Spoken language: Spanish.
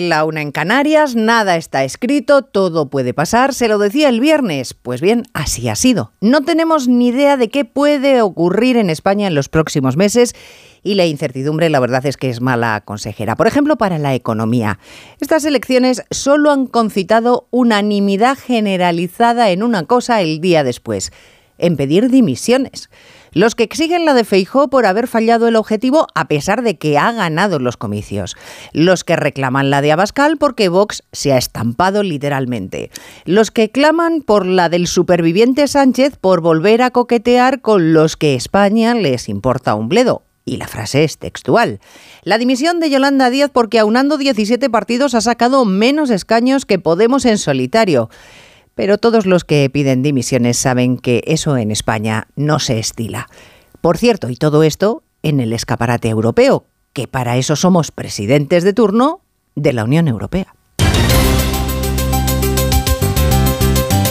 La una en Canarias, nada está escrito, todo puede pasar, se lo decía el viernes. Pues bien, así ha sido. No tenemos ni idea de qué puede ocurrir en España en los próximos meses y la incertidumbre la verdad es que es mala consejera. Por ejemplo, para la economía. Estas elecciones solo han concitado unanimidad generalizada en una cosa el día después, en pedir dimisiones. Los que exigen la de Feijó por haber fallado el objetivo a pesar de que ha ganado los comicios. Los que reclaman la de Abascal porque Vox se ha estampado literalmente. Los que claman por la del superviviente Sánchez por volver a coquetear con los que España les importa un bledo. Y la frase es textual. La dimisión de Yolanda Díaz porque aunando 17 partidos ha sacado menos escaños que Podemos en solitario. Pero todos los que piden dimisiones saben que eso en España no se estila. Por cierto, y todo esto en el escaparate europeo, que para eso somos presidentes de turno de la Unión Europea.